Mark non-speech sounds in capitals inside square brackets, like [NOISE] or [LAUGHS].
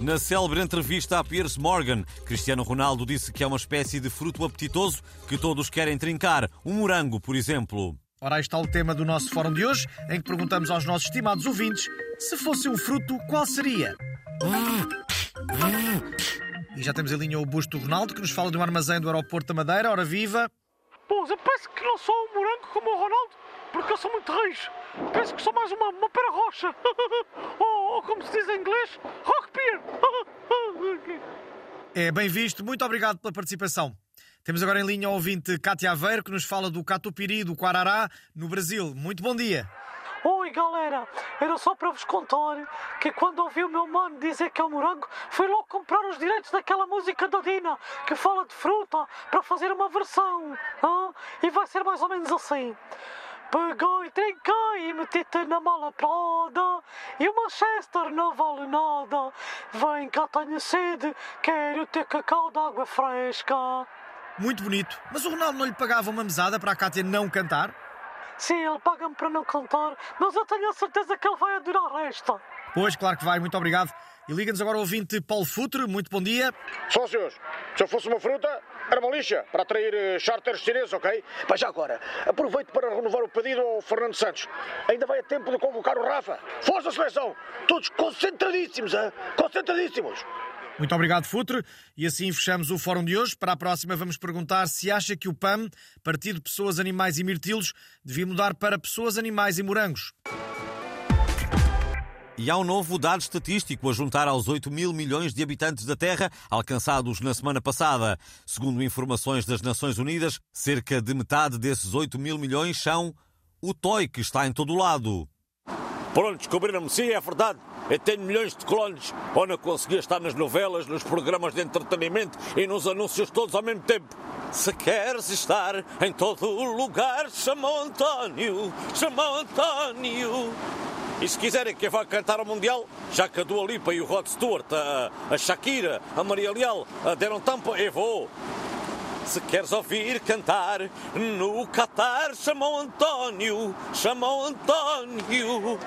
Na célebre entrevista a Piers Morgan, Cristiano Ronaldo disse que é uma espécie de fruto apetitoso que todos querem trincar. Um morango, por exemplo. Ora, aí está o tema do nosso fórum de hoje, em que perguntamos aos nossos estimados ouvintes se fosse um fruto, qual seria? E já temos em linha o busto do Ronaldo, que nos fala de um armazém do aeroporto da Madeira. Ora viva! Pois, eu penso que não sou um morango como o Ronaldo, porque eu sou muito raiz. Penso que sou mais uma, uma pera rocha. [LAUGHS] ou, ou como se diz em inglês. É bem visto, muito obrigado pela participação. Temos agora em linha o ouvinte Cátia Aveiro, que nos fala do catupiry do Quarará, no Brasil. Muito bom dia. Oi galera, era só para vos contar que quando ouvi o meu mano dizer que é um morango, fui logo comprar os direitos daquela música da Dina que fala de fruta para fazer uma versão. hã? E vai ser mais ou menos assim. Peguei, trinquei e meti-te na mala Prada E o Manchester não vale nada Vem cá, tenho sede Quero ter cacau de água fresca Muito bonito. Mas o Ronaldo não lhe pagava uma mesada para a Cátia não cantar? Sim, ele paga-me para não cantar Mas eu tenho a certeza que ele vai adorar esta Pois, claro que vai, muito obrigado. E liga-nos agora o ouvinte Paulo Futre, muito bom dia. Sócios, se eu fosse uma fruta, era uma lixa para atrair eh, charters chineses, ok? Mas já agora, aproveito para renovar o pedido ao Fernando Santos. Ainda vai a tempo de convocar o Rafa. Força seleção! Todos concentradíssimos, hein? Concentradíssimos! Muito obrigado, Futre. E assim fechamos o fórum de hoje. Para a próxima, vamos perguntar se acha que o PAM, Partido Pessoas, Animais e Mirtilos, devia mudar para Pessoas, Animais e Morangos. E há um novo dado estatístico a juntar aos 8 mil milhões de habitantes da Terra, alcançados na semana passada. Segundo informações das Nações Unidas, cerca de metade desses 8 mil milhões são o toy que está em todo lado. Pronto, descobriram-me, sim, é verdade. Eu tenho milhões de clones. Ou não conseguia estar nas novelas, nos programas de entretenimento e nos anúncios todos ao mesmo tempo. Se queres estar em todo o lugar, chama António, chama António. E se quiserem que eu vá cantar ao Mundial, já que a Dua Lipa e o Rod Stewart, a, a Shakira, a Maria Leal a deram tampa, eu vou. Se queres ouvir cantar no Qatar, chama o António, chama o António.